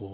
โอ้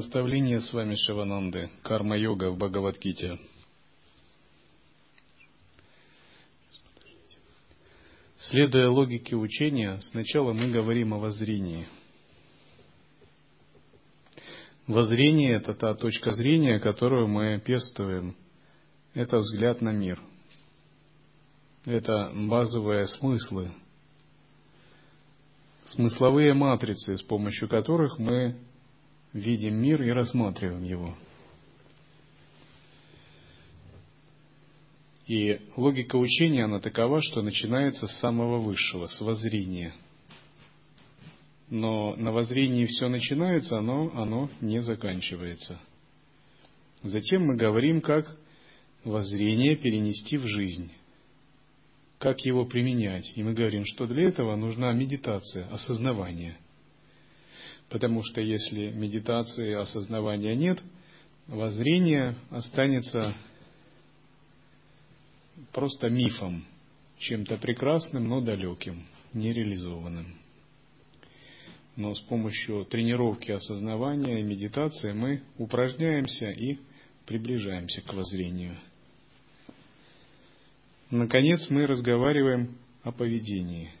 Наставление с вами Шивананды, карма-йога в Бхагавадгите. Следуя логике учения, сначала мы говорим о воззрении. Воззрение – это та точка зрения, которую мы пестуем. Это взгляд на мир. Это базовые смыслы, смысловые матрицы, с помощью которых мы видим мир и рассматриваем его. И логика учения, она такова, что начинается с самого высшего, с воззрения. Но на воззрении все начинается, оно, оно не заканчивается. Затем мы говорим, как воззрение перенести в жизнь, как его применять. И мы говорим, что для этого нужна медитация, осознавание – Потому что если медитации осознавания нет, воззрение останется просто мифом, чем-то прекрасным, но далеким, нереализованным. Но с помощью тренировки осознавания и медитации мы упражняемся и приближаемся к воззрению. Наконец мы разговариваем о поведении –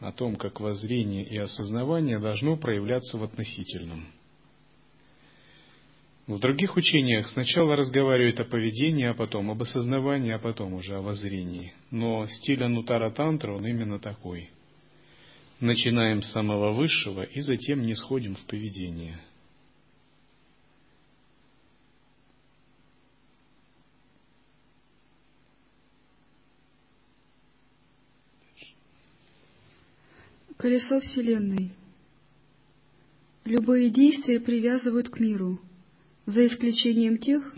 о том, как воззрение и осознавание должно проявляться в относительном. В других учениях сначала разговаривают о поведении, а потом об осознавании, а потом уже о воззрении. Но стиль Анутара Тантра, он именно такой. Начинаем с самого высшего и затем не сходим в поведение – Колесо Вселенной. Любые действия привязывают к миру, за исключением тех,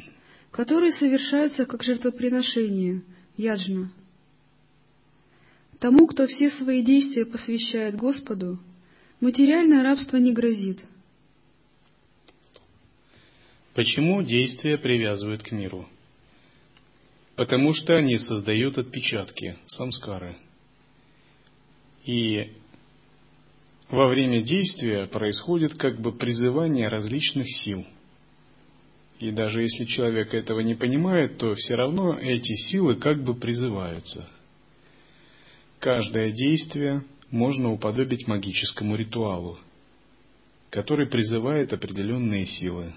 которые совершаются как жертвоприношение, яджна. Тому, кто все свои действия посвящает Господу, материальное рабство не грозит. Почему действия привязывают к миру? Потому что они создают отпечатки, самскары. И во время действия происходит как бы призывание различных сил. И даже если человек этого не понимает, то все равно эти силы как бы призываются. Каждое действие можно уподобить магическому ритуалу, который призывает определенные силы.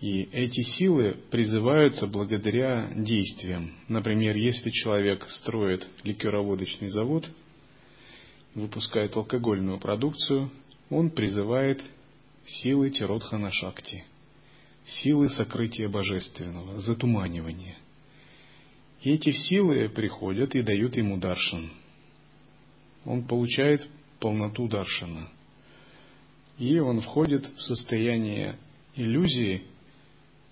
И эти силы призываются благодаря действиям. Например, если человек строит ликероводочный завод – выпускает алкогольную продукцию, он призывает силы Тиродхана Шакти, силы сокрытия божественного, затуманивания. И эти силы приходят и дают ему даршан. Он получает полноту даршана. И он входит в состояние иллюзии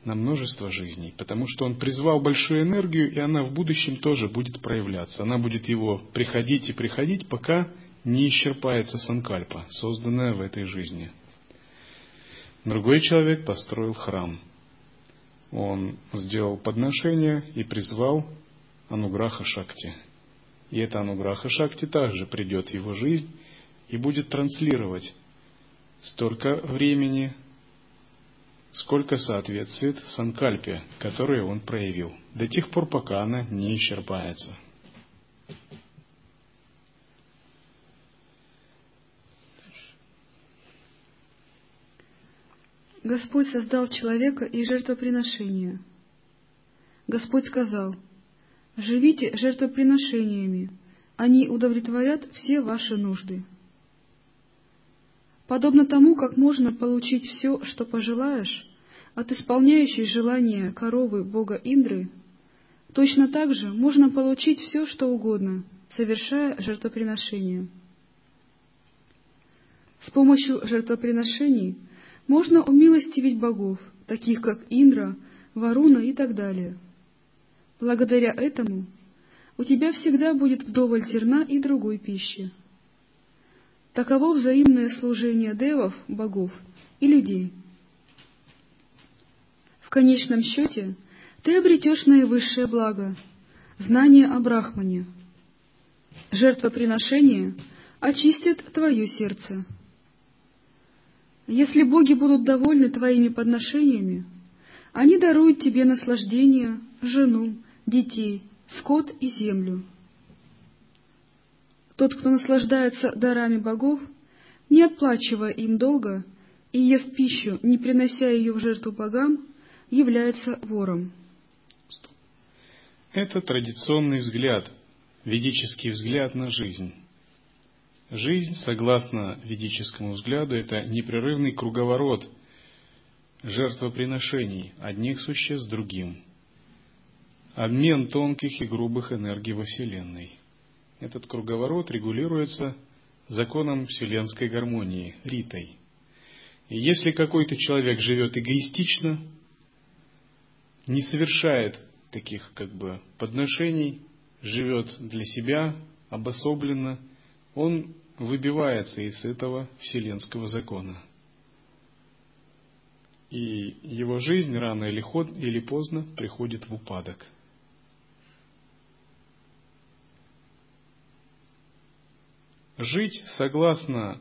на множество жизней, потому что он призвал большую энергию, и она в будущем тоже будет проявляться. Она будет его приходить и приходить, пока не исчерпается санкальпа, созданная в этой жизни. Другой человек построил храм. Он сделал подношение и призвал Ануграха Шакти. И эта Ануграха Шакти также придет в его жизнь и будет транслировать столько времени, сколько соответствует санкальпе, которую он проявил, до тех пор, пока она не исчерпается. Господь создал человека и жертвоприношение. Господь сказал, «Живите жертвоприношениями, они удовлетворят все ваши нужды». Подобно тому, как можно получить все, что пожелаешь, от исполняющей желания коровы бога Индры, точно так же можно получить все, что угодно, совершая жертвоприношение. С помощью жертвоприношений можно умилостивить богов, таких как Индра, Варуна и так далее. Благодаря этому у тебя всегда будет вдоволь зерна и другой пищи. Таково взаимное служение девов, богов, и людей. В конечном счете ты обретешь наивысшее благо — знание о Брахмане. Жертвоприношение очистит твое сердце. Если боги будут довольны твоими подношениями, они даруют тебе наслаждение, жену, детей, скот и землю. Тот, кто наслаждается дарами богов, не отплачивая им долго, и ест пищу, не принося ее в жертву богам, является вором. Это традиционный взгляд, ведический взгляд на жизнь. Жизнь, согласно ведическому взгляду, это непрерывный круговорот жертвоприношений одних существ другим. Обмен тонких и грубых энергий во Вселенной. Этот круговорот регулируется законом вселенской гармонии, ритой. И если какой-то человек живет эгоистично, не совершает таких как бы подношений, живет для себя, обособленно, он выбивается из этого вселенского закона. И его жизнь рано или, поздно приходит в упадок – Жить согласно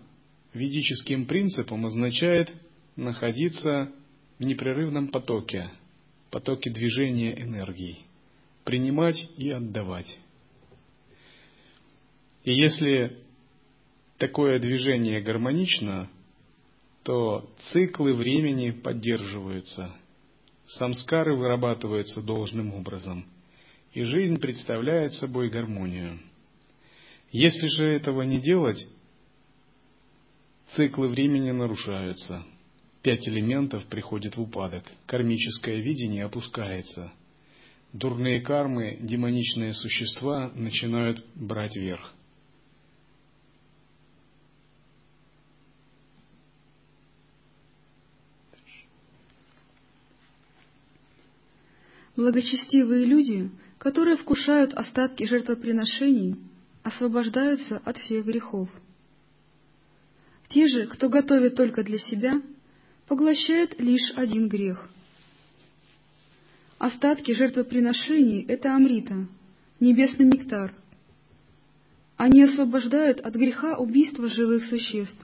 ведическим принципам означает находиться в непрерывном потоке, потоке движения энергии, принимать и отдавать. И если такое движение гармонично, то циклы времени поддерживаются, самскары вырабатываются должным образом, и жизнь представляет собой гармонию – если же этого не делать, циклы времени нарушаются. Пять элементов приходят в упадок. Кармическое видение опускается. Дурные кармы, демоничные существа начинают брать верх. Благочестивые люди, которые вкушают остатки жертвоприношений, освобождаются от всех грехов. Те же, кто готовит только для себя, поглощают лишь один грех. Остатки жертвоприношений — это амрита, небесный нектар. Они освобождают от греха убийства живых существ,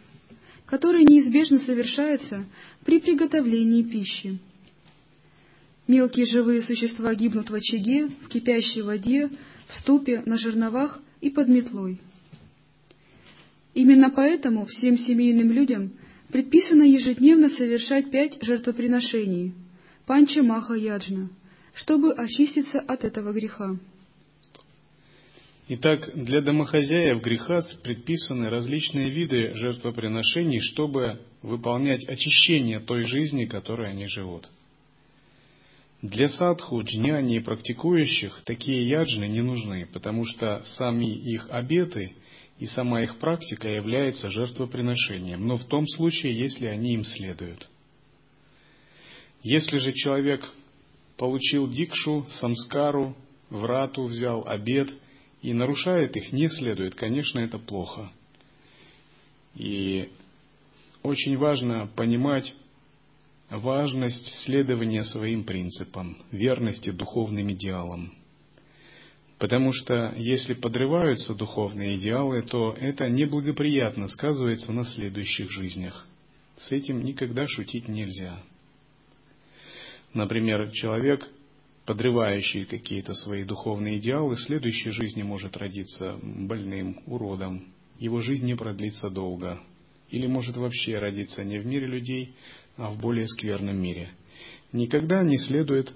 которое неизбежно совершается при приготовлении пищи. Мелкие живые существа гибнут в очаге, в кипящей воде, в ступе, на жерновах и под метлой. Именно поэтому всем семейным людям предписано ежедневно совершать пять жертвоприношений – панча маха яджна, чтобы очиститься от этого греха. Итак, для домохозяев греха предписаны различные виды жертвоприношений, чтобы выполнять очищение той жизни, которой они живут. Для садху, джняни и практикующих такие яджны не нужны, потому что сами их обеты и сама их практика является жертвоприношением, но в том случае, если они им следуют. Если же человек получил дикшу, самскару, врату взял обед и нарушает их, не следует, конечно, это плохо. И очень важно понимать, важность следования своим принципам, верности духовным идеалам. Потому что если подрываются духовные идеалы, то это неблагоприятно сказывается на следующих жизнях. С этим никогда шутить нельзя. Например, человек, подрывающий какие-то свои духовные идеалы, в следующей жизни может родиться больным, уродом. Его жизнь не продлится долго. Или может вообще родиться не в мире людей, в более скверном мире. Никогда не следует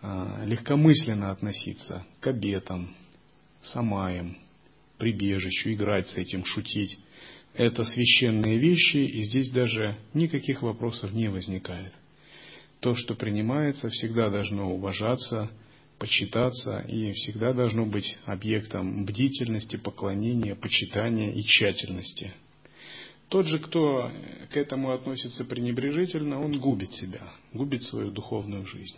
а, легкомысленно относиться к обетам, самаям, прибежищу, играть с этим, шутить. Это священные вещи, и здесь даже никаких вопросов не возникает. То, что принимается, всегда должно уважаться, почитаться и всегда должно быть объектом бдительности, поклонения, почитания и тщательности. Тот же, кто к этому относится пренебрежительно, он губит себя, губит свою духовную жизнь.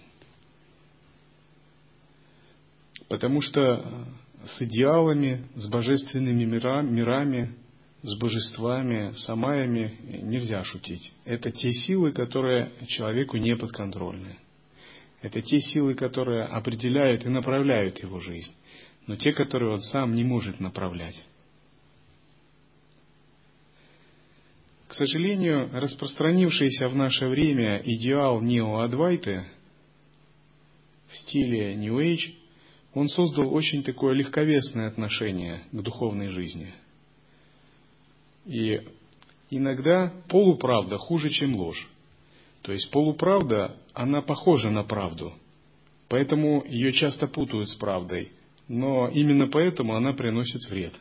Потому что с идеалами, с божественными мирами, с божествами, самаями нельзя шутить. Это те силы, которые человеку не подконтрольны. Это те силы, которые определяют и направляют его жизнь, но те, которые он сам не может направлять. К сожалению, распространившийся в наше время идеал неоадвайты в стиле New Age, он создал очень такое легковесное отношение к духовной жизни. И иногда полуправда хуже, чем ложь. То есть полуправда, она похожа на правду, поэтому ее часто путают с правдой, но именно поэтому она приносит вред.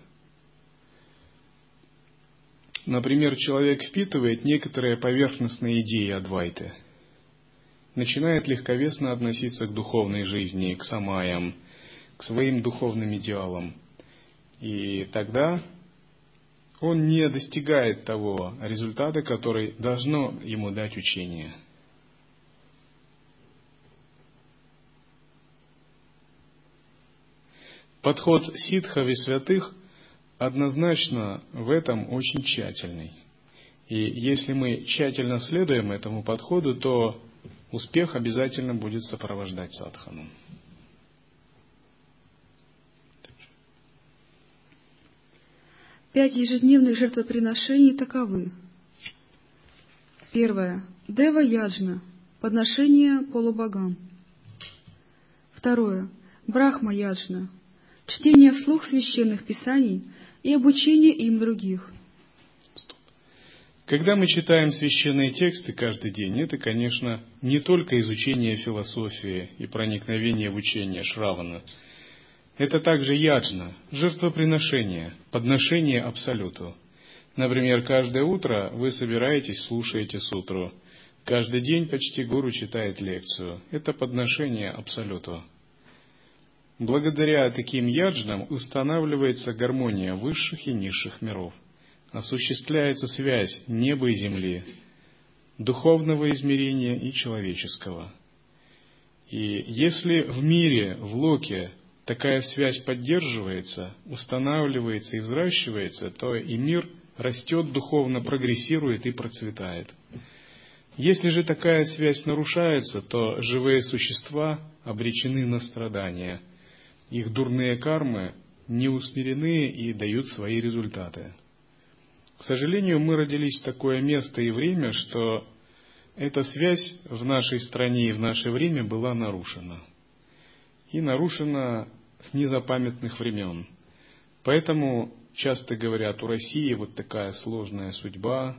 Например, человек впитывает некоторые поверхностные идеи Адвайты, начинает легковесно относиться к духовной жизни, к самаям, к своим духовным идеалам. И тогда он не достигает того результата, который должно ему дать учение. Подход ситхов и святых однозначно в этом очень тщательный. И если мы тщательно следуем этому подходу, то успех обязательно будет сопровождать садхану. Пять ежедневных жертвоприношений таковы. Первое. Дева Яджна. Подношение полубогам. Второе. Брахма Яджна. Чтение вслух священных писаний и обучение им других. Когда мы читаем священные тексты каждый день, это, конечно, не только изучение философии и проникновение в учение Шравана – это также яджна, жертвоприношение, подношение Абсолюту. Например, каждое утро вы собираетесь, слушаете сутру. Каждый день почти гуру читает лекцию. Это подношение Абсолюту. Благодаря таким яджнам устанавливается гармония высших и низших миров. Осуществляется связь неба и земли, духовного измерения и человеческого. И если в мире, в локе, такая связь поддерживается, устанавливается и взращивается, то и мир растет духовно, прогрессирует и процветает. Если же такая связь нарушается, то живые существа обречены на страдания. Их дурные кармы не усмирены и дают свои результаты. К сожалению, мы родились в такое место и время, что эта связь в нашей стране и в наше время была нарушена. И нарушена с незапамятных времен. Поэтому часто говорят, у России вот такая сложная судьба,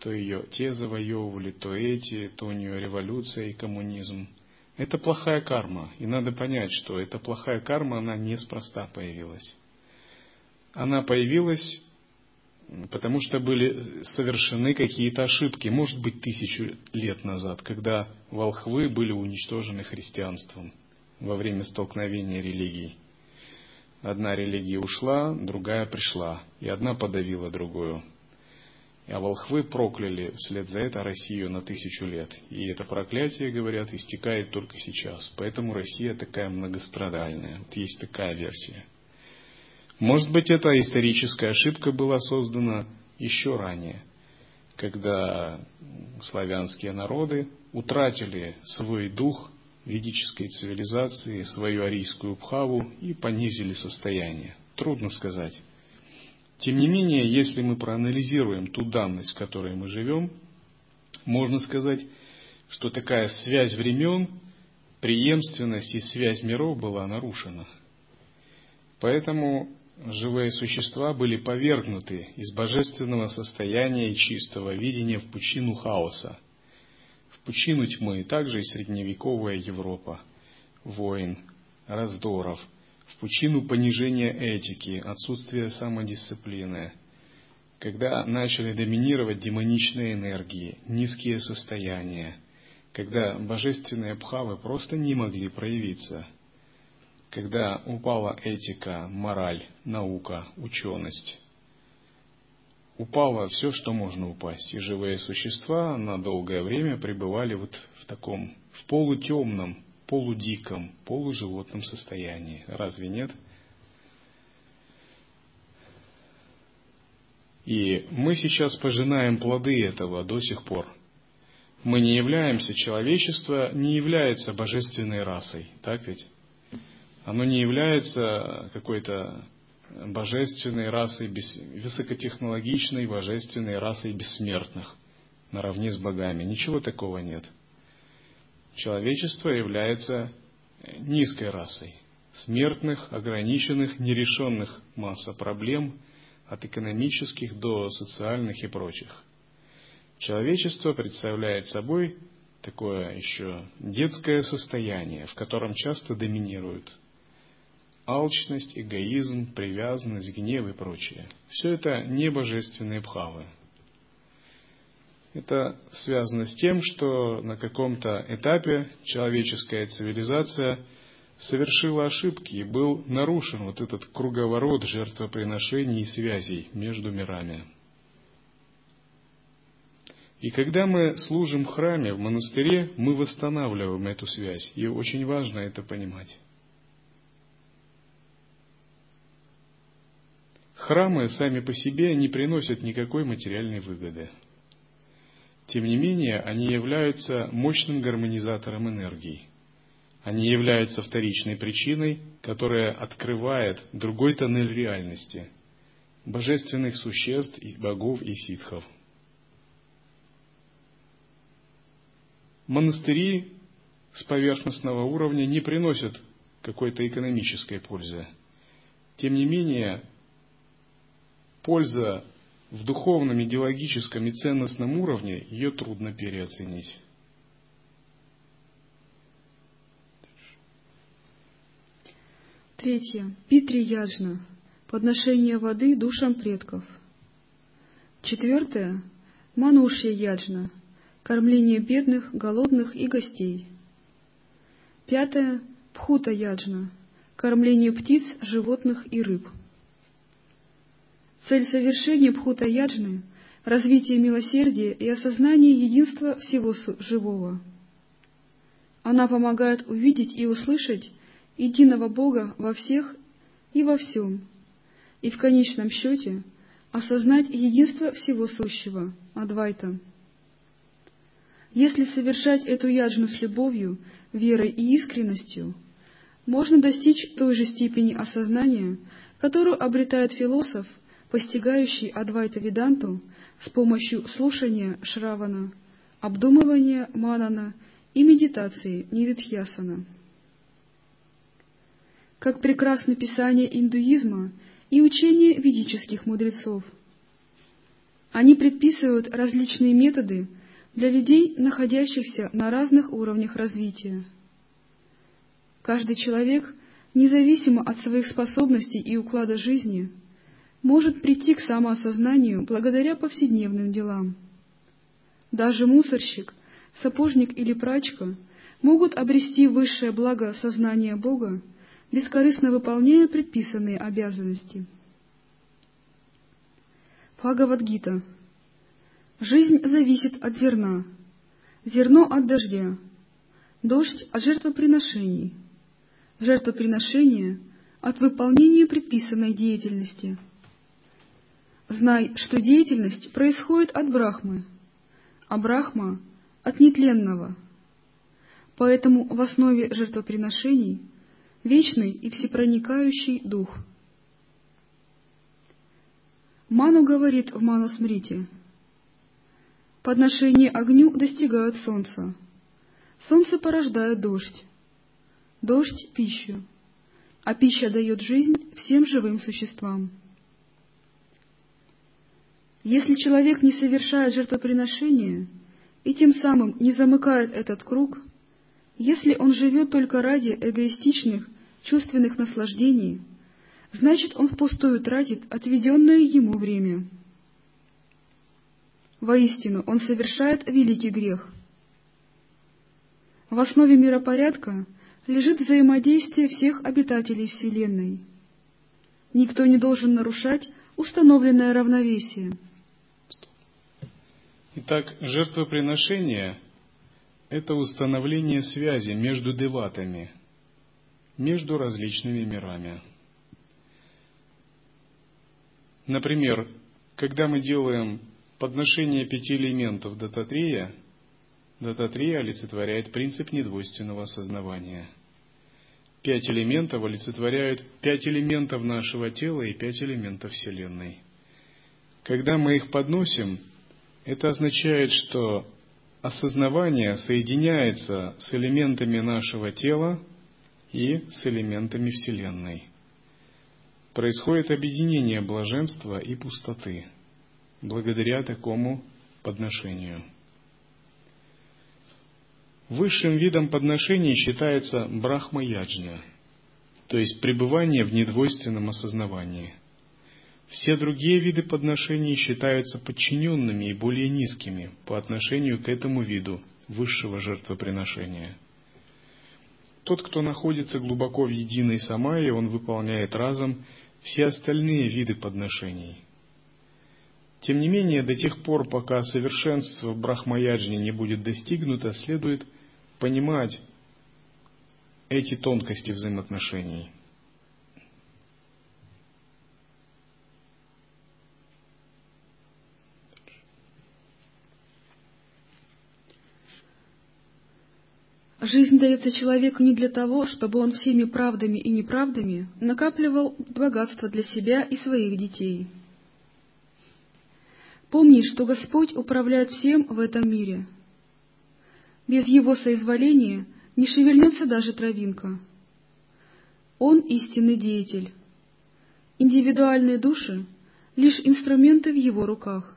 то ее те завоевывали, то эти, то у нее революция и коммунизм. Это плохая карма, и надо понять, что эта плохая карма, она неспроста появилась. Она появилась, потому что были совершены какие-то ошибки, может быть, тысячу лет назад, когда волхвы были уничтожены христианством – во время столкновения религий. Одна религия ушла, другая пришла, и одна подавила другую. А волхвы прокляли вслед за это Россию на тысячу лет. И это проклятие, говорят, истекает только сейчас. Поэтому Россия такая многострадальная. Вот есть такая версия. Может быть, эта историческая ошибка была создана еще ранее, когда славянские народы утратили свой дух ведической цивилизации свою арийскую пхаву и понизили состояние. Трудно сказать. Тем не менее, если мы проанализируем ту данность, в которой мы живем, можно сказать, что такая связь времен, преемственность и связь миров была нарушена. Поэтому живые существа были повергнуты из божественного состояния и чистого видения в пучину хаоса – пучину тьмы, также и средневековая Европа. войн, раздоров, в пучину понижения этики, отсутствия самодисциплины, когда начали доминировать демоничные энергии, низкие состояния, когда божественные бхавы просто не могли проявиться, когда упала этика, мораль, наука, ученость, упало все, что можно упасть, и живые существа на долгое время пребывали вот в таком, в полутемном, полудиком, полуживотном состоянии. Разве нет? И мы сейчас пожинаем плоды этого до сих пор. Мы не являемся, человечество не является божественной расой, так ведь? Оно не является какой-то божественной расой, высокотехнологичной божественной расой бессмертных, наравне с богами. Ничего такого нет. Человечество является низкой расой, смертных, ограниченных, нерешенных масса проблем, от экономических до социальных и прочих. Человечество представляет собой такое еще детское состояние, в котором часто доминируют алчность, эгоизм, привязанность, гнев и прочее. Все это не божественные бхавы. Это связано с тем, что на каком-то этапе человеческая цивилизация совершила ошибки и был нарушен вот этот круговорот жертвоприношений и связей между мирами. И когда мы служим в храме, в монастыре, мы восстанавливаем эту связь. И очень важно это понимать. Храмы сами по себе не приносят никакой материальной выгоды. Тем не менее, они являются мощным гармонизатором энергии. Они являются вторичной причиной, которая открывает другой тоннель реальности – божественных существ, и богов и ситхов. Монастыри с поверхностного уровня не приносят какой-то экономической пользы. Тем не менее, польза в духовном, идеологическом и ценностном уровне, ее трудно переоценить. Третье. Питри Яджна. Подношение воды душам предков. Четвертое. Манушья Яджна. Кормление бедных, голодных и гостей. Пятое. Пхута Яджна. Кормление птиц, животных и рыб. Цель совершения Бхута-яджны – развитие милосердия и осознание единства всего живого. Она помогает увидеть и услышать единого Бога во всех и во всем, и в конечном счете осознать единство всего сущего, Адвайта. Если совершать эту яджну с любовью, верой и искренностью, можно достичь той же степени осознания, которую обретает философ – постигающий Адвайта Веданту с помощью слушания Шравана, обдумывания Манана и медитации Нидитхьясана. Как прекрасно писание индуизма и учение ведических мудрецов. Они предписывают различные методы для людей, находящихся на разных уровнях развития. Каждый человек, независимо от своих способностей и уклада жизни, может прийти к самоосознанию благодаря повседневным делам. Даже мусорщик, сапожник или прачка могут обрести высшее благо сознания Бога, бескорыстно выполняя предписанные обязанности. Бхагавадгита. Жизнь зависит от зерна, зерно от дождя, дождь от жертвоприношений, жертвоприношение от выполнения предписанной деятельности – Знай, что деятельность происходит от Брахмы, а Брахма — от нетленного. Поэтому в основе жертвоприношений — вечный и всепроникающий Дух. Ману говорит в Манусмрите, «Подношение огню достигают солнца. Солнце порождает дождь, дождь — пищу, а пища дает жизнь всем живым существам». Если человек не совершает жертвоприношения и тем самым не замыкает этот круг, Если он живет только ради эгоистичных, чувственных наслаждений, значит он впустую тратит отведенное ему время. Воистину, он совершает великий грех. В основе миропорядка лежит взаимодействие всех обитателей Вселенной. Никто не должен нарушать установленное равновесие. Итак, жертвоприношение – это установление связи между деватами, между различными мирами. Например, когда мы делаем подношение пяти элементов Дататрея, Дататрея олицетворяет принцип недвойственного осознавания. Пять элементов олицетворяют пять элементов нашего тела и пять элементов Вселенной. Когда мы их подносим, это означает, что осознавание соединяется с элементами нашего тела и с элементами Вселенной. Происходит объединение блаженства и пустоты благодаря такому подношению. Высшим видом подношений считается брахма-яджня, то есть пребывание в недвойственном осознавании. Все другие виды подношений считаются подчиненными и более низкими по отношению к этому виду высшего жертвоприношения. Тот, кто находится глубоко в единой самае, он выполняет разом все остальные виды подношений. Тем не менее, до тех пор, пока совершенство в брахмаяджне не будет достигнуто, следует понимать эти тонкости взаимоотношений. Жизнь дается человеку не для того, чтобы он всеми правдами и неправдами накапливал богатство для себя и своих детей. Помни, что Господь управляет всем в этом мире. Без Его соизволения не шевельнется даже травинка. Он истинный деятель. Индивидуальные души — лишь инструменты в Его руках.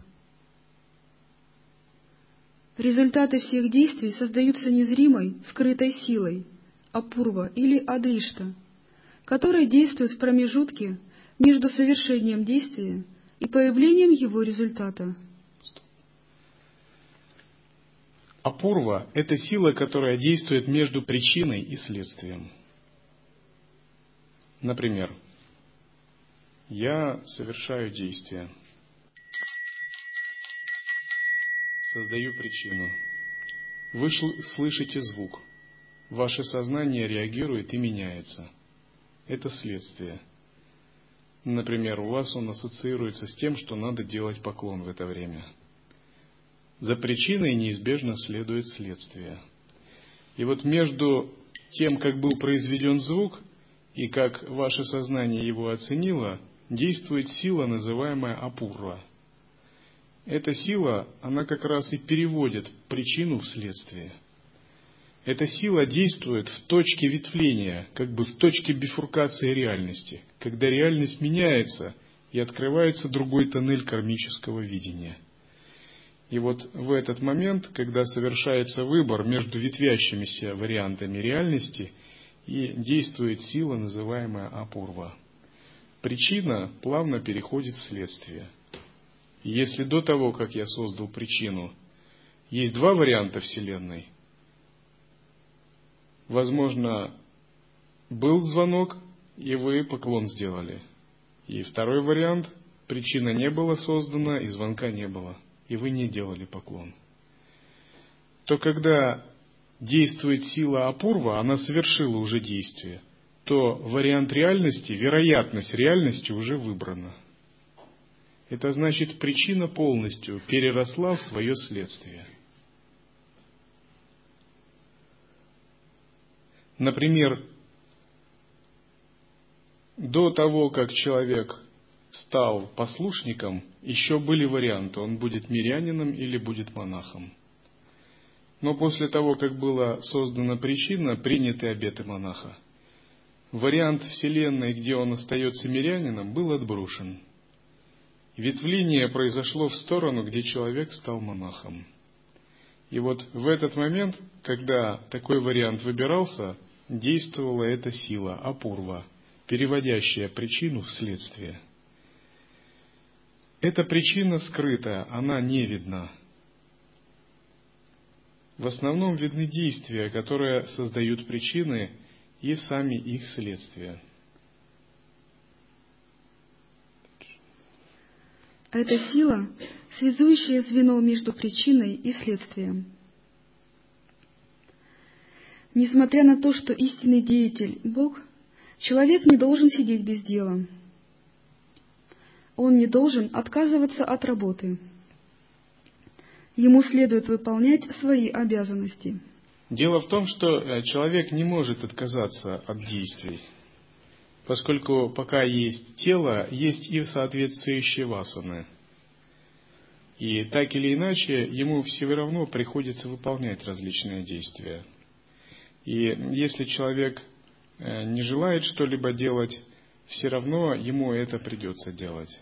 Результаты всех действий создаются незримой, скрытой силой, апурва или адришта, которая действует в промежутке между совершением действия и появлением его результата. Апурва – это сила, которая действует между причиной и следствием. Например, я совершаю действие, создаю причину. Вы слышите звук, ваше сознание реагирует и меняется. Это следствие – Например, у вас он ассоциируется с тем, что надо делать поклон в это время. За причиной неизбежно следует следствие. И вот между тем, как был произведен звук, и как ваше сознание его оценило, действует сила, называемая апурва. Эта сила, она как раз и переводит причину в следствие – эта сила действует в точке ветвления, как бы в точке бифуркации реальности, когда реальность меняется и открывается другой тоннель кармического видения. И вот в этот момент, когда совершается выбор между ветвящимися вариантами реальности, и действует сила, называемая апурва. Причина плавно переходит в следствие. Если до того, как я создал причину, есть два варианта Вселенной – Возможно, был звонок, и вы поклон сделали. И второй вариант – причина не была создана, и звонка не было, и вы не делали поклон. То когда действует сила Апурва, она совершила уже действие, то вариант реальности, вероятность реальности уже выбрана. Это значит, причина полностью переросла в свое следствие – Например, до того, как человек стал послушником, еще были варианты, он будет мирянином или будет монахом. Но после того, как была создана причина, приняты обеты монаха. Вариант Вселенной, где он остается мирянином, был отброшен. Ветвление произошло в сторону, где человек стал монахом. И вот в этот момент, когда такой вариант выбирался, действовала эта сила, апурва, переводящая причину в следствие. Эта причина скрытая, она не видна. В основном видны действия, которые создают причины и сами их следствия. Это сила, связующее звено между причиной и следствием. Несмотря на то, что истинный деятель – Бог, человек не должен сидеть без дела. Он не должен отказываться от работы. Ему следует выполнять свои обязанности. Дело в том, что э, человек не может отказаться от действий, поскольку пока есть тело, есть и соответствующие васаны – и так или иначе, ему все равно приходится выполнять различные действия. И если человек э, не желает что-либо делать, все равно ему это придется делать.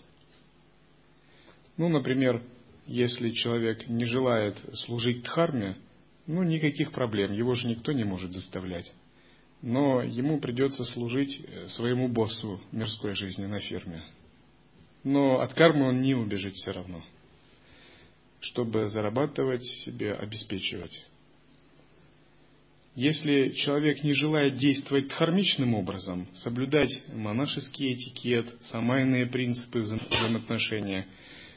Ну, например, если человек не желает служить дхарме, ну, никаких проблем, его же никто не может заставлять. Но ему придется служить э, своему боссу мирской жизни на ферме. Но от кармы он не убежит все равно чтобы зарабатывать себе, обеспечивать. Если человек не желает действовать дхармичным образом, соблюдать монашеский этикет, самайные принципы взаимоотношения,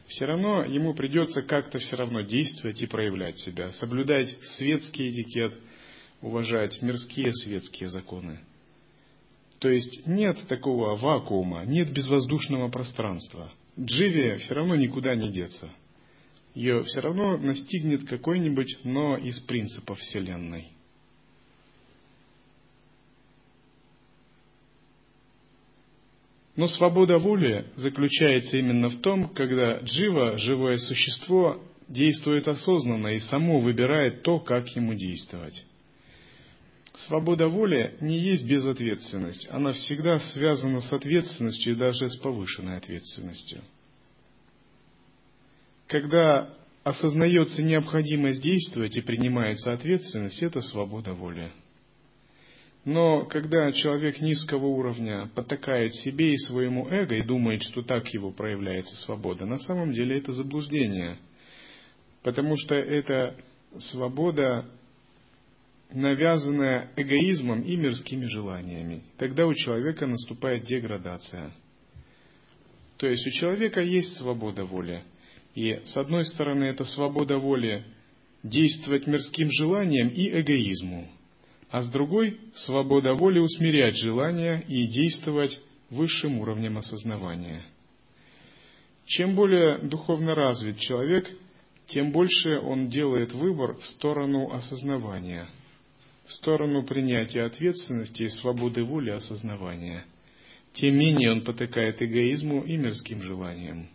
все равно ему придется как-то все равно действовать и проявлять себя, соблюдать светский этикет, уважать мирские светские законы. То есть нет такого вакуума, нет безвоздушного пространства. Дживе все равно никуда не деться – ее все равно настигнет какой-нибудь, но из принципов Вселенной. Но свобода воли заключается именно в том, когда джива, живое существо, действует осознанно и само выбирает то, как ему действовать. Свобода воли не есть безответственность, она всегда связана с ответственностью и даже с повышенной ответственностью – когда осознается необходимость действовать и принимается ответственность, это свобода воли. Но когда человек низкого уровня потакает себе и своему эго и думает, что так его проявляется свобода, на самом деле это заблуждение. Потому что это свобода, навязанная эгоизмом и мирскими желаниями. Тогда у человека наступает деградация. То есть у человека есть свобода воли – и с одной стороны, это свобода воли действовать мирским желанием и эгоизму, а с другой – свобода воли усмирять желания и действовать высшим уровнем осознавания. Чем более духовно развит человек, тем больше он делает выбор в сторону осознавания, сторону принятия ответственности и свободы воли осознавания. Тем менее он потыкает эгоизму и мирским желаниям.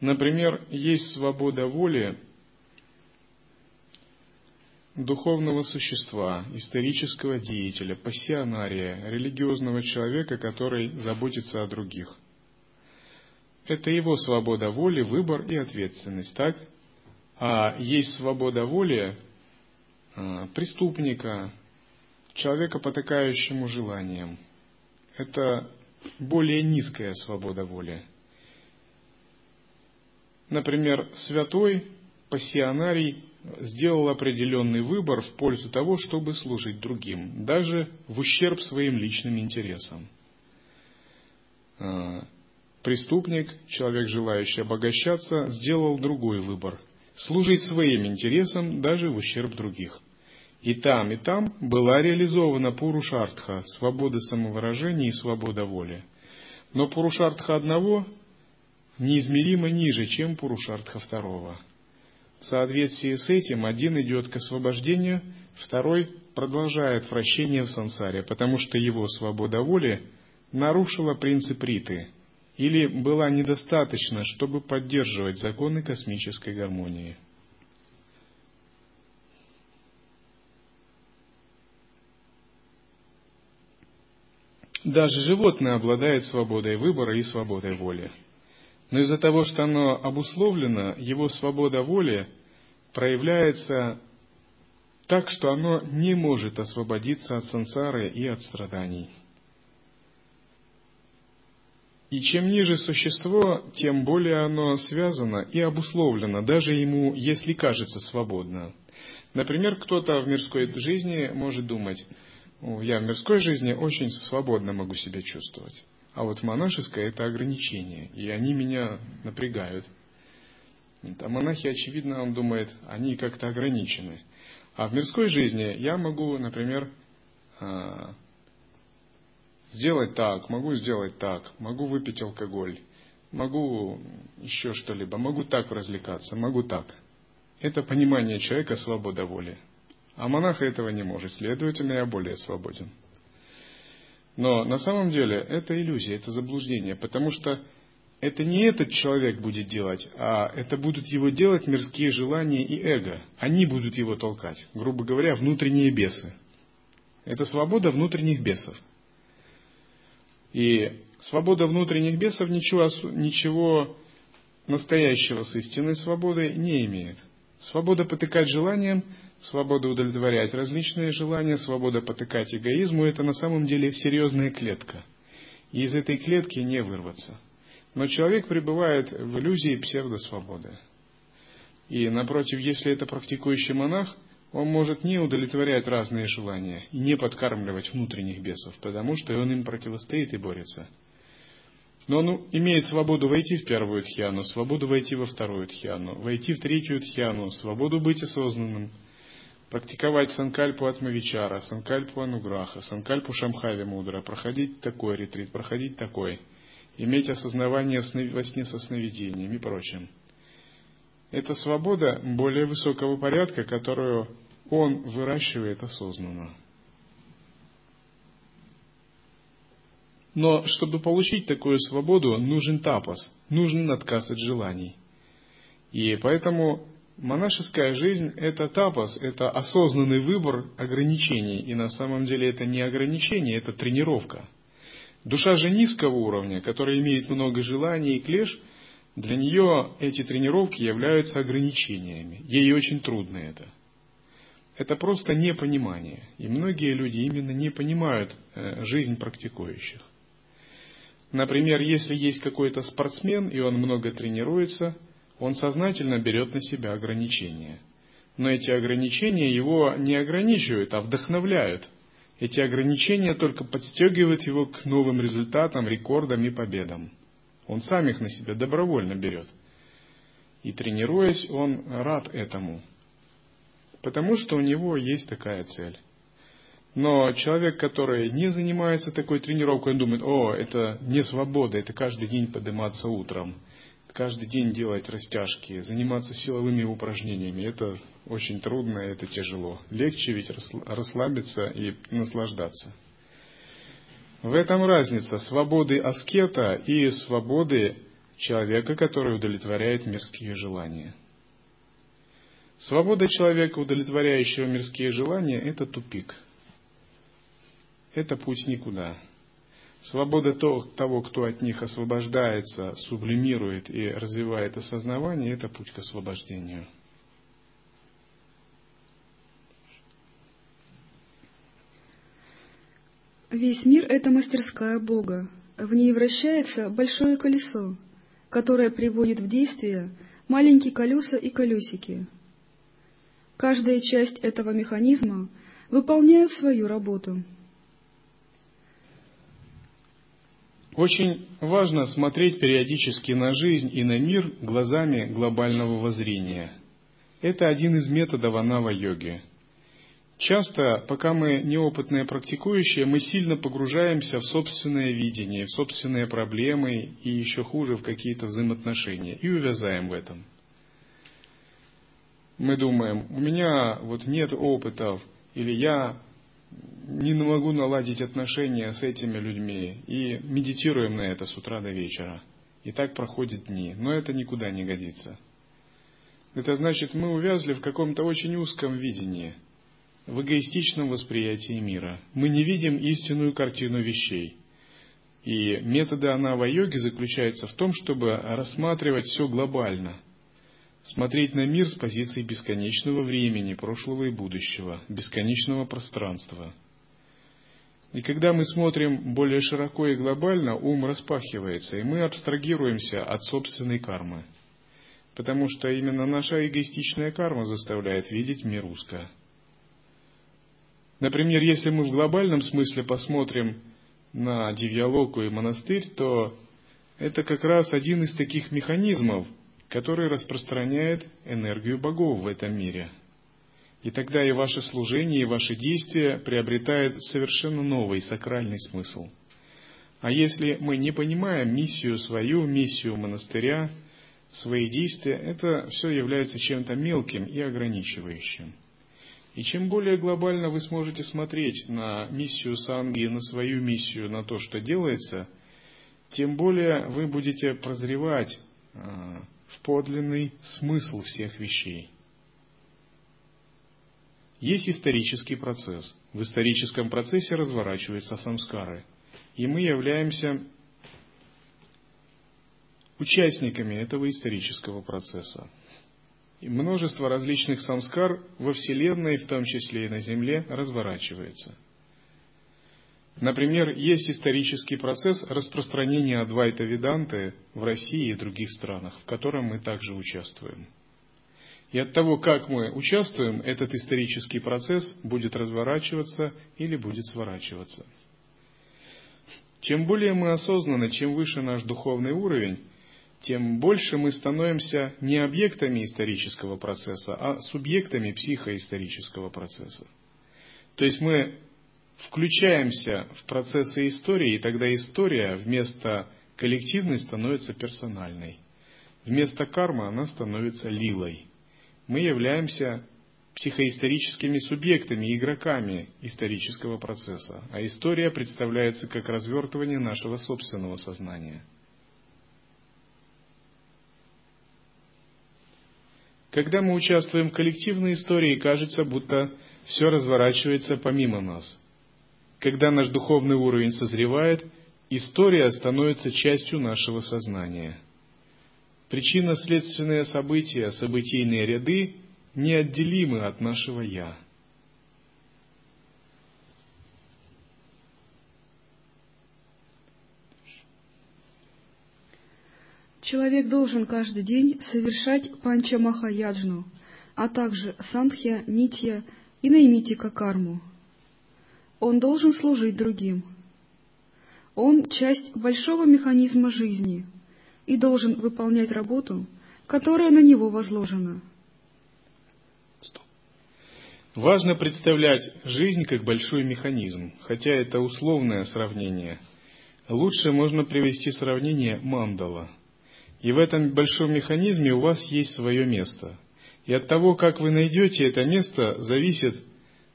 Например, есть свобода воли духовного существа, исторического деятеля, пассионария, религиозного человека, который заботится о других. Это его свобода воли, выбор и ответственность, так? А есть свобода воли преступника, человека, потакающему желанием. Это более низкая свобода воли – Например, святой пассионарий сделал определенный выбор в пользу того, чтобы служить другим, даже в ущерб своим личным интересам. А, преступник, человек, желающий обогащаться, сделал другой выбор – служить своим интересам даже в ущерб других. И там, и там была реализована Пурушартха – свобода самовыражения и свобода воли. Но Пурушартха одного неизмеримо ниже, чем Пурушартха второго. В соответствии с этим один идет к освобождению, второй продолжает вращение в сансаре, потому что его свобода воли нарушила принцип Риты или была недостаточна, чтобы поддерживать законы космической гармонии. Даже животное обладает свободой выбора и свободой воли. Но из-за того, что оно обусловлено, его свобода воли проявляется так, что оно не может освободиться от сансары и от страданий. И чем ниже существо, тем более оно связано и обусловлено, даже ему, если кажется свободно. Например, кто-то в мирской жизни может думать, я в мирской жизни очень свободно могу себя чувствовать, а вот в монашеской это ограничение, и они меня напрягают. А монахи, очевидно, он думает, они как-то ограничены. А в мирской жизни я могу, например, а, сделать так, могу сделать так, могу выпить алкоголь, могу еще что-либо, могу так развлекаться, могу так. Это понимание человека свобода воли. А монаха этого не может, следовательно, я более свободен. Но на самом деле это иллюзия, это заблуждение, потому что это не этот человек будет делать, а это будут его делать мирские желания и эго. Они будут его толкать. Грубо говоря, внутренние бесы. Это свобода внутренних бесов. И свобода внутренних бесов ничего, ничего настоящего с истинной свободой не имеет. Свобода потыкать желанием, свобода удовлетворять различные желания, свобода потыкать эгоизму – это на самом деле серьезная клетка. И из этой клетки не вырваться. Но человек пребывает в иллюзии псевдосвободы. И напротив, если это практикующий монах – он может не удовлетворять разные желания и не подкармливать внутренних бесов, потому что он им противостоит и борется. Но он имеет свободу войти в первую тхьяну, свободу войти во вторую тхьяну, войти в третью тхьяну, свободу быть осознанным, практиковать санкальпу атмавичара, санкальпу ануграха, санкальпу шамхави мудра, проходить такой ретрит, проходить такой, иметь осознавание во сне со сновидением и прочим. Это свобода более высокого порядка, которую он выращивает осознанно. Но чтобы получить такую свободу, нужен тапос, нужен отказ от желаний. И поэтому монашеская жизнь – это тапос, это осознанный выбор ограничений. И на самом деле это не ограничение, это тренировка. Душа же низкого уровня, которая имеет много желаний и клеш, для нее эти тренировки являются ограничениями. Ей очень трудно это – это просто непонимание. И многие люди именно не понимают э, жизнь практикующих. Например, если есть какой-то спортсмен, и он много тренируется, он сознательно берет на себя ограничения. Но эти ограничения его не ограничивают, а вдохновляют. Эти ограничения только подстегивают его к новым результатам, рекордам и победам. Он сам их на себя добровольно берет. И тренируясь, он рад этому – потому что у него есть такая цель. Но человек, который не занимается такой тренировкой, он думает, о, это не свобода, это каждый день подниматься утром, каждый день делать растяжки, заниматься силовыми упражнениями. Это очень трудно, это тяжело. Легче ведь расслабиться и наслаждаться. В этом разница свободы аскета и свободы человека, который удовлетворяет мирские желания – Свобода человека, удовлетворяющего мирские желания, это тупик. Это путь никуда. Свобода того, кто от них освобождается, сублимирует и развивает осознавание, это путь к освобождению. Весь мир – это мастерская Бога. В ней вращается большое колесо, которое приводит в действие маленькие колеса и колесики – Каждая часть этого механизма выполняет свою работу. Очень важно смотреть периодически на жизнь и на мир глазами глобального воззрения. Это один из методов анава-йоги. Часто, пока мы неопытные практикующие, мы сильно погружаемся в собственное видение, в собственные проблемы и еще хуже в какие-то взаимоотношения и увязаем в этом – мы думаем, у меня вот нет опытов, или я не могу наладить отношения с этими людьми, и медитируем на это с утра до вечера. И так проходят дни, но это никуда не годится. Это значит, мы увязли в каком-то очень узком видении, в эгоистичном восприятии мира. Мы не видим истинную картину вещей. И методы анава-йоги заключаются в том, чтобы рассматривать все глобально – смотреть на мир с позиции бесконечного времени, прошлого и будущего, бесконечного пространства. И когда мы смотрим более широко и глобально, ум распахивается, и мы абстрагируемся от собственной кармы. Потому что именно наша эгоистичная карма заставляет видеть мир узко. Например, если мы в глобальном смысле посмотрим на Дивьялоку и монастырь, то это как раз один из таких механизмов, который распространяет энергию богов в этом мире. И тогда и ваше служение, и ваши действия приобретают совершенно новый сакральный смысл. А если мы не понимаем миссию свою, миссию монастыря, свои действия, это все является чем-то мелким и ограничивающим. И чем более глобально вы сможете смотреть на миссию Санги, на свою миссию, на то, что делается, тем более вы будете прозревать а, в подлинный смысл всех вещей. Есть исторический процесс. В историческом процессе разворачиваются самскары. И мы являемся участниками этого исторического процесса. И множество различных самскар во Вселенной, в том числе и на Земле, разворачивается. Например, есть исторический процесс распространения Адвайта Веданты в России и других странах, в котором мы также участвуем. И от того, как мы участвуем, этот исторический процесс будет разворачиваться или будет сворачиваться. Чем более мы осознаны, чем выше наш духовный уровень, тем больше мы становимся не объектами исторического процесса, а субъектами психоисторического процесса. То есть мы включаемся в процессы истории, и тогда история вместо коллективной становится персональной. Вместо кармы она становится лилой. Мы являемся психоисторическими субъектами, игроками исторического процесса, а история представляется как развертывание нашего собственного сознания – Когда мы участвуем в коллективной истории, кажется, будто все разворачивается помимо нас. Когда наш духовный уровень созревает, история становится частью нашего сознания. Причинно-следственные события, событийные ряды неотделимы от нашего «я». Человек должен каждый день совершать панча махаяджну, а также сандхья, нитья и наймитика карму. Он должен служить другим. Он часть большого механизма жизни и должен выполнять работу, которая на него возложена. Важно представлять жизнь как большой механизм, хотя это условное сравнение. Лучше можно привести сравнение мандала – и в этом большом механизме у вас есть свое место. И от того, как вы найдете это место, зависит,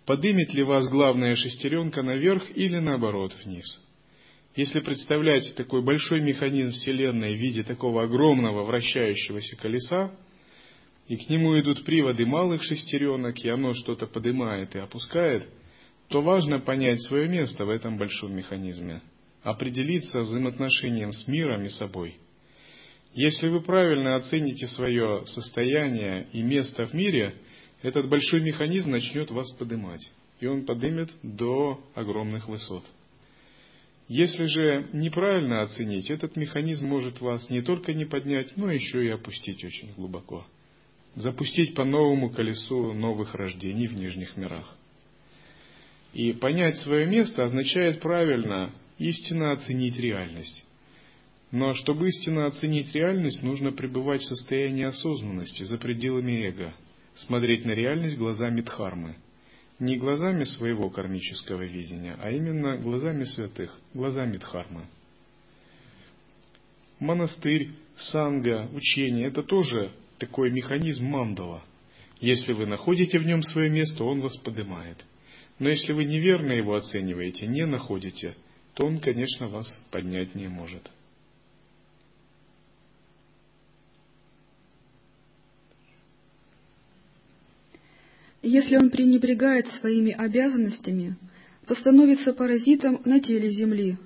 подымет ли вас главная шестеренка наверх или наоборот вниз. Если представлять такой большой механизм Вселенной в виде такого огромного вращающегося колеса, и к нему идут приводы малых шестеренок, и оно что-то поднимает и опускает, то важно понять свое место в этом большом механизме, определиться взаимоотношением с миром и собой – если вы правильно оцените свое состояние и место в мире, этот большой механизм начнет вас поднимать, и он поднимет до огромных высот. Если же неправильно оценить, этот механизм может вас не только не поднять, но еще и опустить очень глубоко. Запустить по новому колесу новых рождений в нижних мирах. И понять свое место означает правильно, истинно оценить реальность. Но чтобы истинно оценить реальность, нужно пребывать в состоянии осознанности за пределами эго, смотреть на реальность глазами Дхармы. Не глазами своего кармического видения, а именно глазами святых, глазами Дхармы. Монастырь, санга, учение – это тоже такой механизм мандала. Если вы находите в нем свое место, он вас поднимает. Но если вы неверно его оцениваете, не находите, то он, конечно, вас поднять не может. Если он пренебрегает своими обязанностями, то становится паразитом на теле Земли.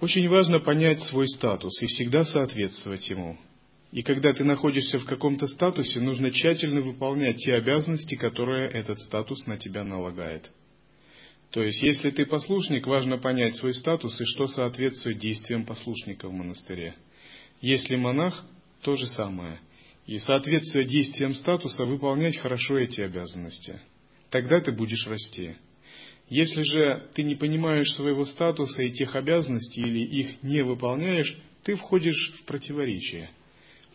Очень важно понять свой статус и всегда соответствовать ему. И когда ты находишься в каком-то статусе, нужно тщательно выполнять те обязанности, которые этот статус на тебя налагает. То есть, если ты послушник, важно понять свой статус и что соответствует действиям послушника в монастыре. Если монах, то же самое. И соответствуя действиям статуса, выполнять хорошо эти обязанности. Тогда ты будешь расти. Если же ты не понимаешь своего статуса и тех обязанностей или их не выполняешь, ты входишь в противоречие.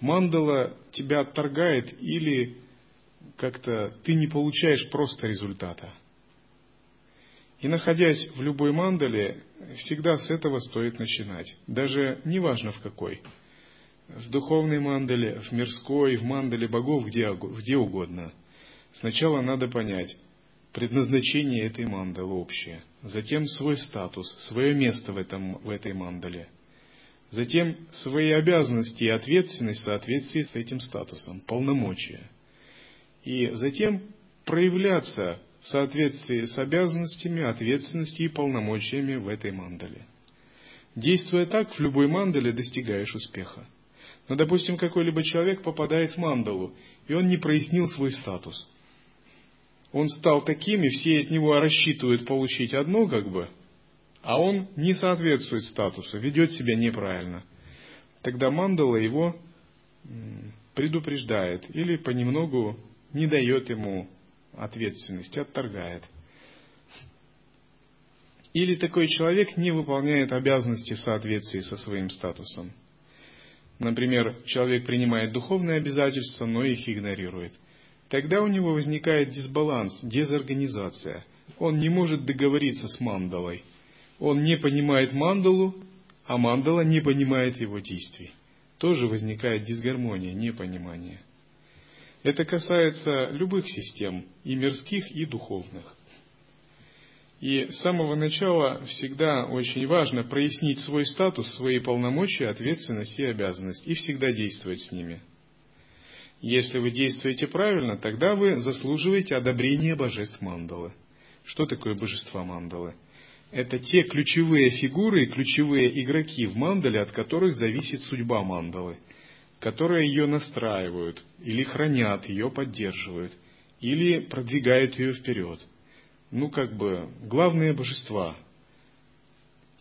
Мандала тебя отторгает или как-то ты не получаешь просто результата. И находясь в любой мандале, всегда с этого стоит начинать. Даже неважно в какой. В духовной мандале, в мирской, в мандале богов, где, угодно. Сначала надо понять предназначение этой мандалы общее. Затем свой статус, свое место в, этом, в этой мандале. Затем свои обязанности и ответственность в соответствии с этим статусом, полномочия. И затем проявляться в соответствии с обязанностями, ответственностью и полномочиями в этой мандале. Действуя так, в любой мандале достигаешь успеха. Но, допустим, какой-либо человек попадает в мандалу, и он не прояснил свой статус. Он стал таким, и все от него рассчитывают получить одно, как бы, а он не соответствует статусу, ведет себя неправильно. Тогда мандала его предупреждает или понемногу не дает ему ответственности, отторгает. Или такой человек не выполняет обязанности в соответствии со своим статусом. Например, человек принимает духовные обязательства, но их игнорирует. Тогда у него возникает дисбаланс, дезорганизация. Он не может договориться с мандалой. Он не понимает мандалу, а мандала не понимает его действий. Тоже возникает дисгармония, непонимание. Это касается любых систем, и мирских, и духовных. И с самого начала всегда очень важно прояснить свой статус, свои полномочия, ответственность и обязанность, и всегда действовать с ними. Если вы действуете правильно, тогда вы заслуживаете одобрения божеств мандалы. Что такое божества мандалы? Это те ключевые фигуры и ключевые игроки в мандале, от которых зависит судьба мандалы – которые ее настраивают, или хранят ее, поддерживают, или продвигают ее вперед. Ну, как бы, главные божества.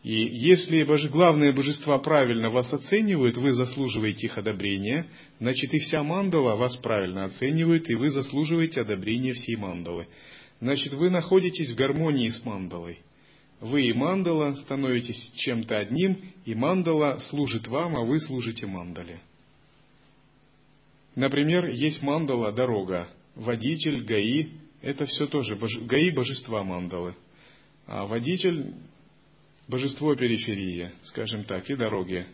И если главные божества правильно вас оценивают, вы заслуживаете их одобрения, значит и вся мандала вас правильно оценивает, и вы заслуживаете одобрения всей мандалы. Значит, вы находитесь в гармонии с мандалой. Вы и мандала становитесь чем-то одним, и мандала служит вам, а вы служите мандале. Например, есть мандала, дорога, водитель, ГАИ, это все тоже, ГАИ – божества мандалы, а водитель – божество периферии, скажем так, и дороги.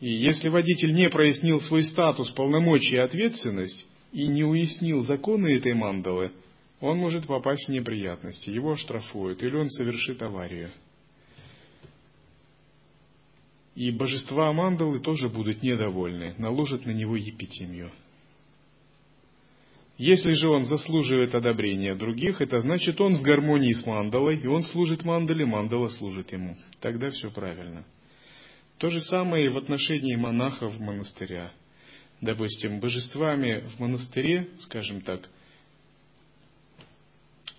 И если водитель не прояснил свой статус, полномочия и ответственность, и не уяснил законы этой мандалы, он может попасть в неприятности, его оштрафуют, или он совершит аварию – и божества мандалы тоже будут недовольны, наложат на него епитимию. Если же он заслуживает одобрения других, это значит, он в гармонии с мандалой, и он служит мандале, мандала служит ему. Тогда все правильно. То же самое и в отношении монахов монастыря. Допустим, божествами в монастыре, скажем так,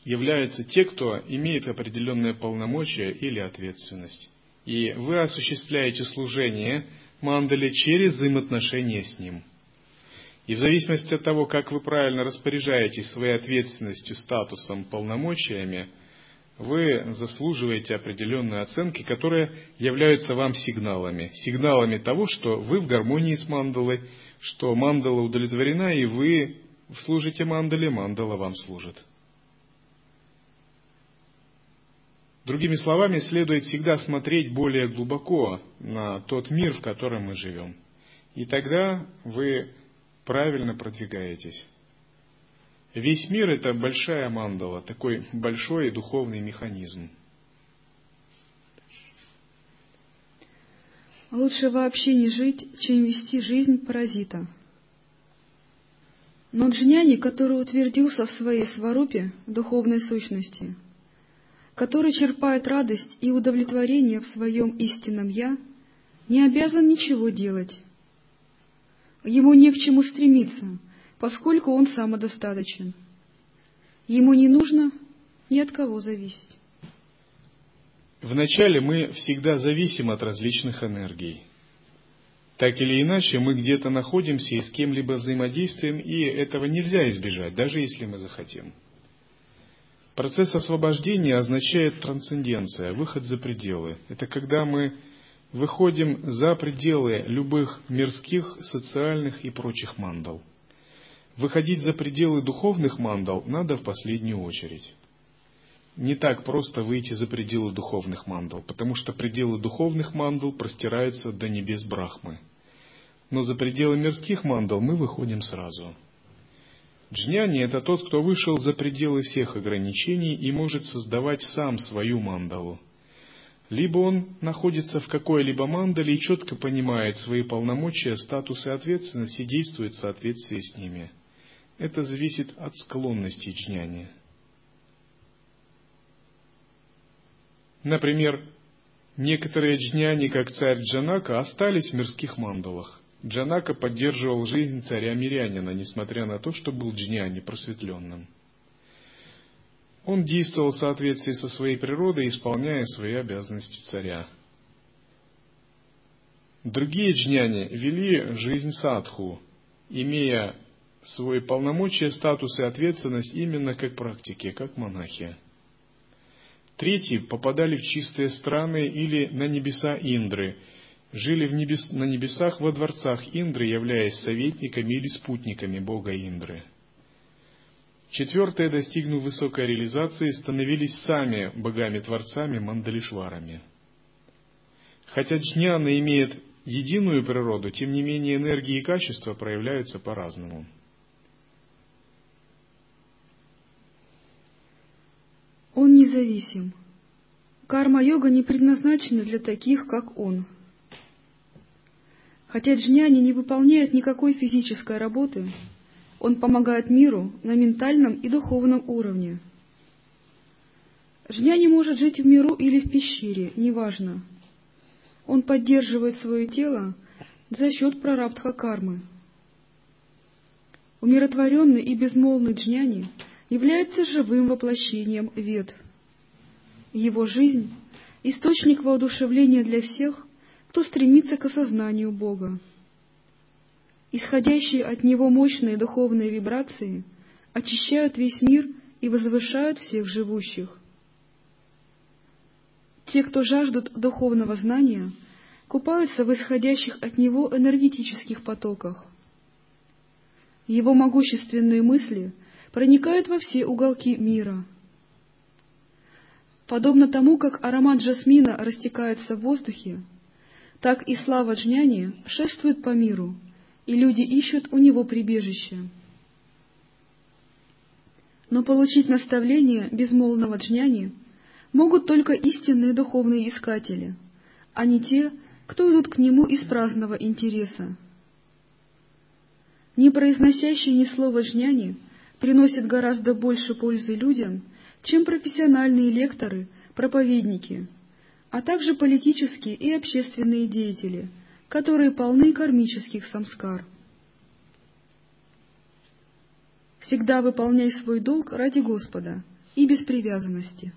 являются те, кто имеет определенное полномочия или ответственность и вы осуществляете служение мандале через взаимоотношения с ним. И в зависимости от того, как вы правильно распоряжаетесь своей ответственностью, статусом, полномочиями, вы заслуживаете определенной оценки, которые являются вам сигналами. Сигналами того, что вы в гармонии с мандалой, что мандала удовлетворена, и вы служите мандале, мандала вам служит. Другими словами, следует всегда смотреть более глубоко на тот мир, в котором мы живем. И тогда вы правильно продвигаетесь. Весь мир – это большая мандала, такой большой духовный механизм. Лучше вообще не жить, чем вести жизнь паразита. Но джняни, который утвердился в своей сварупе, духовной сущности – который черпает радость и удовлетворение в своем истинном «Я», не обязан ничего делать. Ему не к чему стремиться, поскольку он самодостаточен. Ему не нужно ни от кого зависеть. Вначале мы всегда зависим от различных энергий. Так или иначе, мы где-то находимся и с кем-либо взаимодействуем, и этого нельзя избежать, даже если мы захотим. Процесс освобождения означает трансценденция, выход за пределы. Это когда мы выходим за пределы любых мирских, социальных и прочих мандал. Выходить за пределы духовных мандал надо в последнюю очередь. Не так просто выйти за пределы духовных мандал, потому что пределы духовных мандал простираются до небес Брахмы. Но за пределы мирских мандал мы выходим сразу – Джняни – это тот, кто вышел за пределы всех ограничений и может создавать сам свою мандалу. Либо он находится в какой-либо мандале и четко понимает свои полномочия, статус и ответственность и действует в соответствии с ними. Это зависит от склонности джняни. Например, некоторые джняни, как царь Джанака, остались в мирских мандалах. Джанака поддерживал жизнь царя-мирянина, несмотря на то, что был джняни просветленным. Он действовал в соответствии со своей природой, исполняя свои обязанности царя. Другие джняни вели жизнь садху, имея свои полномочия, статус и ответственность именно как практики, как монахи. Третьи попадали в чистые страны или на небеса Индры – жили в небес, на небесах во дворцах Индры, являясь советниками или спутниками бога Индры. Четвертые, достигнув высокой реализации, становились сами богами-творцами Мандалишварами. Хотя джняна имеет единую природу, тем не менее энергии и качества проявляются по-разному. Он независим. Карма-йога не предназначена для таких, как он – Хотя джняни не выполняет никакой физической работы, он помогает миру на ментальном и духовном уровне. Жняни может жить в миру или в пещере, неважно. Он поддерживает свое тело за счет прарабдха кармы. Умиротворенный и безмолвный джняни является живым воплощением вед. Его жизнь – источник воодушевления для всех, кто стремится к осознанию Бога. Исходящие от Него мощные духовные вибрации очищают весь мир и возвышают всех живущих. Те, кто жаждут духовного знания, купаются в исходящих от Него энергетических потоках. Его могущественные мысли проникают во все уголки мира. Подобно тому, как аромат жасмина растекается в воздухе, так и слава Джняни шествует по миру, и люди ищут у него прибежище. Но получить наставление безмолвного Джняни могут только истинные духовные искатели, а не те, кто идут к нему из праздного интереса. Не произносящий ни слова Джняни приносит гораздо больше пользы людям, чем профессиональные лекторы, проповедники — а также политические и общественные деятели, которые полны кармических самскар. Всегда выполняй свой долг ради Господа и без привязанности.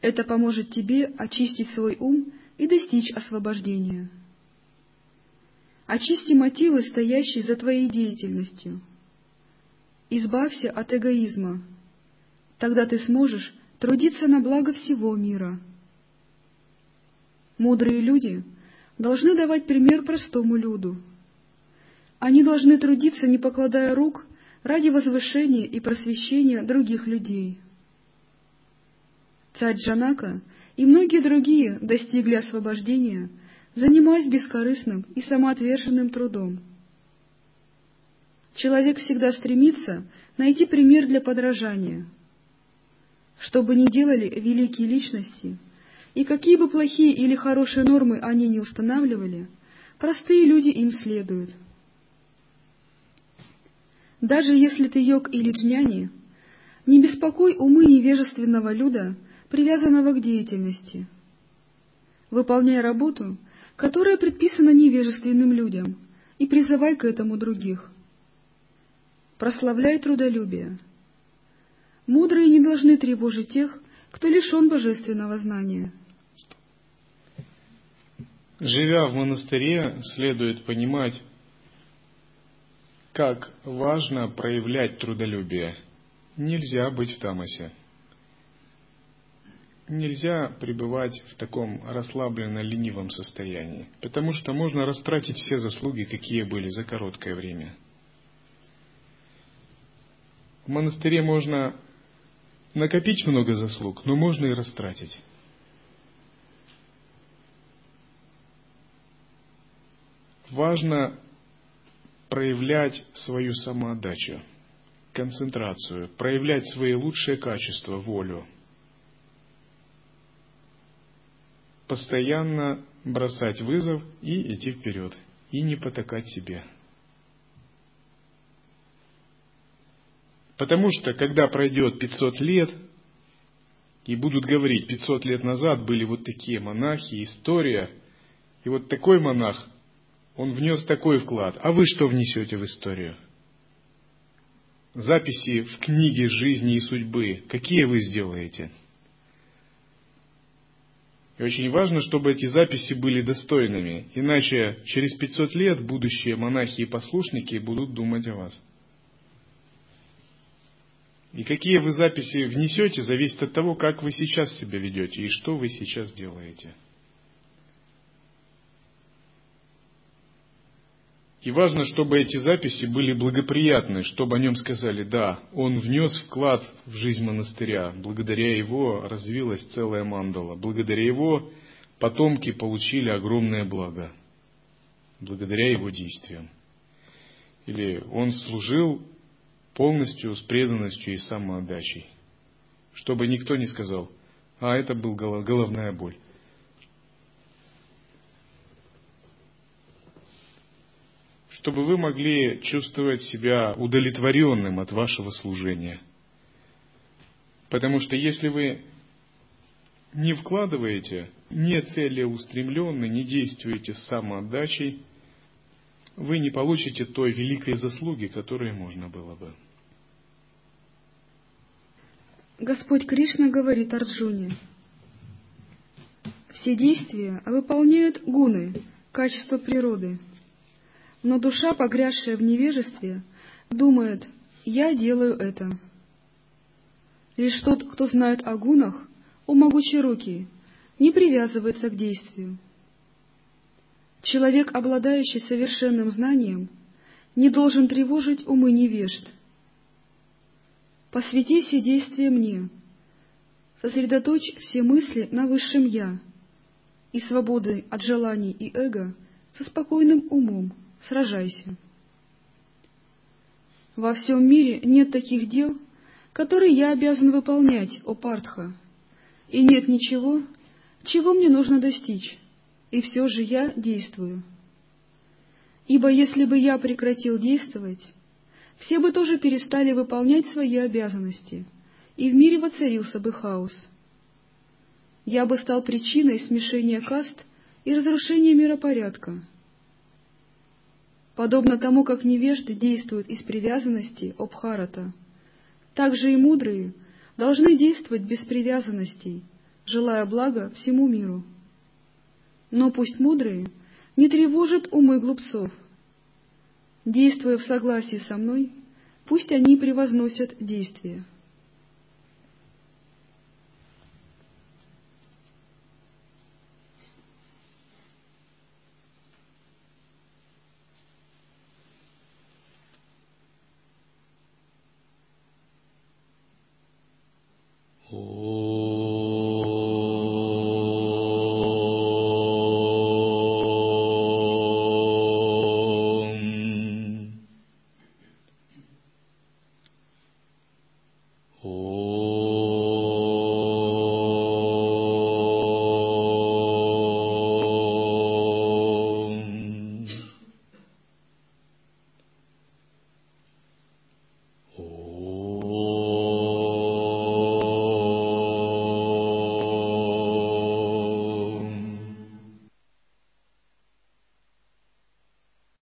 Это поможет тебе очистить свой ум и достичь освобождения. Очисти мотивы, стоящие за твоей деятельностью. Избавься от эгоизма. Тогда ты сможешь трудиться на благо всего мира. Мудрые люди должны давать пример простому люду. Они должны трудиться, не покладая рук, ради возвышения и просвещения других людей. Царь Джанака и многие другие достигли освобождения, занимаясь бескорыстным и самоотверженным трудом. Человек всегда стремится найти пример для подражания. Что бы ни делали великие личности — и какие бы плохие или хорошие нормы они не устанавливали, простые люди им следуют. Даже если ты йог или джняни, не беспокой умы невежественного люда, привязанного к деятельности. Выполняй работу, которая предписана невежественным людям, и призывай к этому других. Прославляй трудолюбие. Мудрые не должны тревожить тех, кто лишен божественного знания. Живя в монастыре, следует понимать, как важно проявлять трудолюбие. Нельзя быть в тамосе. Нельзя пребывать в таком расслабленно-ленивом состоянии, потому что можно растратить все заслуги, какие были за короткое время. В монастыре можно накопить много заслуг, но можно и растратить. Важно проявлять свою самоотдачу, концентрацию, проявлять свои лучшие качества, волю. Постоянно бросать вызов и идти вперед, и не потакать себе. Потому что, когда пройдет 500 лет, и будут говорить, 500 лет назад были вот такие монахи, история, и вот такой монах, он внес такой вклад, а вы что внесете в историю? Записи в книге жизни и судьбы, какие вы сделаете? И очень важно, чтобы эти записи были достойными, иначе через 500 лет будущие монахи и послушники будут думать о вас. И какие вы записи внесете, зависит от того, как вы сейчас себя ведете и что вы сейчас делаете. И важно, чтобы эти записи были благоприятны, чтобы о нем сказали, да, он внес вклад в жизнь монастыря, благодаря его развилась целая мандала, благодаря его потомки получили огромное благо, благодаря его действиям. Или он служил полностью с преданностью и самоотдачей, чтобы никто не сказал, а это был головная боль. Чтобы вы могли чувствовать себя удовлетворенным от вашего служения. Потому что если вы не вкладываете, не целеустремленны, не действуете с самоотдачей, вы не получите той великой заслуги, которой можно было бы. Господь Кришна говорит Арджуне, все действия выполняют гуны, качество природы. Но душа, погрязшая в невежестве, думает, я делаю это. Лишь тот, кто знает о гунах, о могучей руки, не привязывается к действию. Человек, обладающий совершенным знанием, не должен тревожить умы невежд. Посвяти все действия мне, сосредоточь все мысли на высшем «Я» и свободы от желаний и эго со спокойным умом сражайся. Во всем мире нет таких дел, которые я обязан выполнять, о Партха, и нет ничего, чего мне нужно достичь и все же я действую. Ибо если бы я прекратил действовать, все бы тоже перестали выполнять свои обязанности, и в мире воцарился бы хаос. Я бы стал причиной смешения каст и разрушения миропорядка. Подобно тому, как невежды действуют из привязанности обхарата, так же и мудрые должны действовать без привязанностей, желая блага всему миру. Но пусть мудрые не тревожат умы глупцов. Действуя в согласии со мной, пусть они превозносят действия.